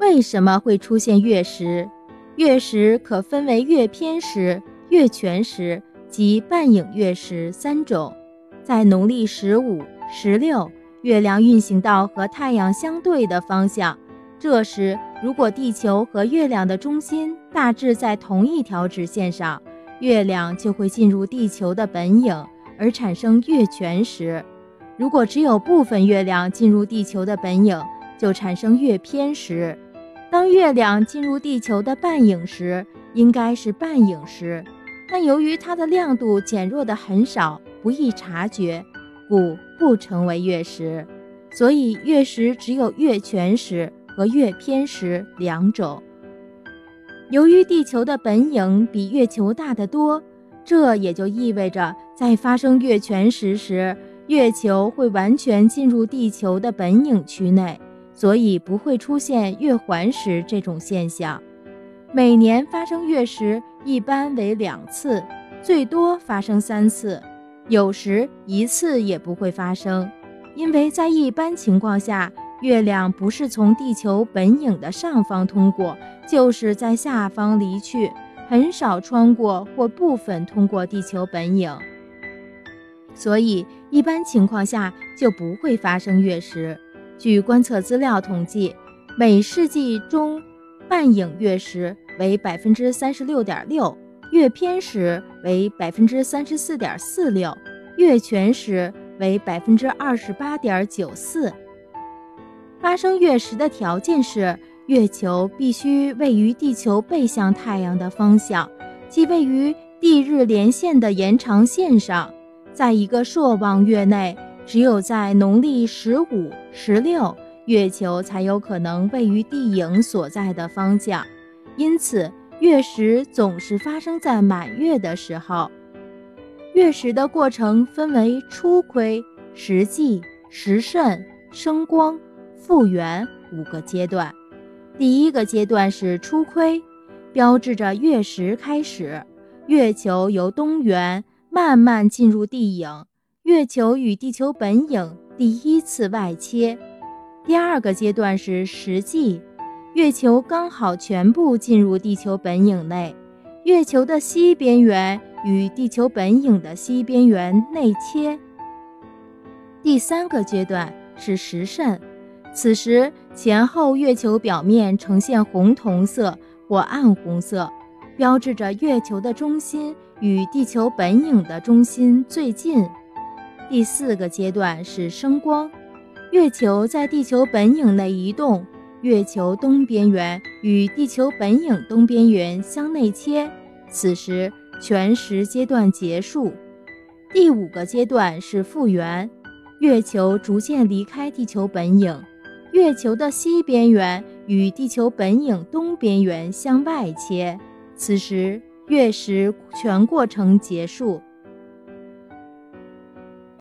为什么会出现月食？月食可分为月偏食、月全食及半影月食三种。在农历十五、十六，月亮运行到和太阳相对的方向，这时如果地球和月亮的中心大致在同一条直线上，月亮就会进入地球的本影，而产生月全食。如果只有部分月亮进入地球的本影，就产生月偏食。当月亮进入地球的半影时，应该是半影时，但由于它的亮度减弱的很少，不易察觉，故不成为月食。所以月食只有月全食和月偏食两种。由于地球的本影比月球大得多，这也就意味着在发生月全食时，月球会完全进入地球的本影区内。所以不会出现月环食这种现象。每年发生月食一般为两次，最多发生三次，有时一次也不会发生。因为在一般情况下，月亮不是从地球本影的上方通过，就是在下方离去，很少穿过或部分通过地球本影。所以一般情况下就不会发生月食。据观测资料统计，每世纪中半影月食为百分之三十六点六，月偏食为百分之三十四点四六，月全食为百分之二十八点九四。发生月食的条件是，月球必须位于地球背向太阳的方向，即位于地日连线的延长线上，在一个朔望月内。只有在农历十五、十六，月球才有可能位于地影所在的方向，因此月食总是发生在满月的时候。月食的过程分为初亏、实际、时甚、升光、复圆五个阶段。第一个阶段是初亏，标志着月食开始，月球由东缘慢慢进入地影。月球与地球本影第一次外切，第二个阶段是实际，月球刚好全部进入地球本影内，月球的西边缘与地球本影的西边缘内切。第三个阶段是实甚，此时前后月球表面呈现红铜色或暗红色，标志着月球的中心与地球本影的中心最近。第四个阶段是升光，月球在地球本影内移动，月球东边缘与地球本影东边缘相内切，此时全食阶段结束。第五个阶段是复原，月球逐渐离开地球本影，月球的西边缘与地球本影东边缘相外切，此时月食全过程结束。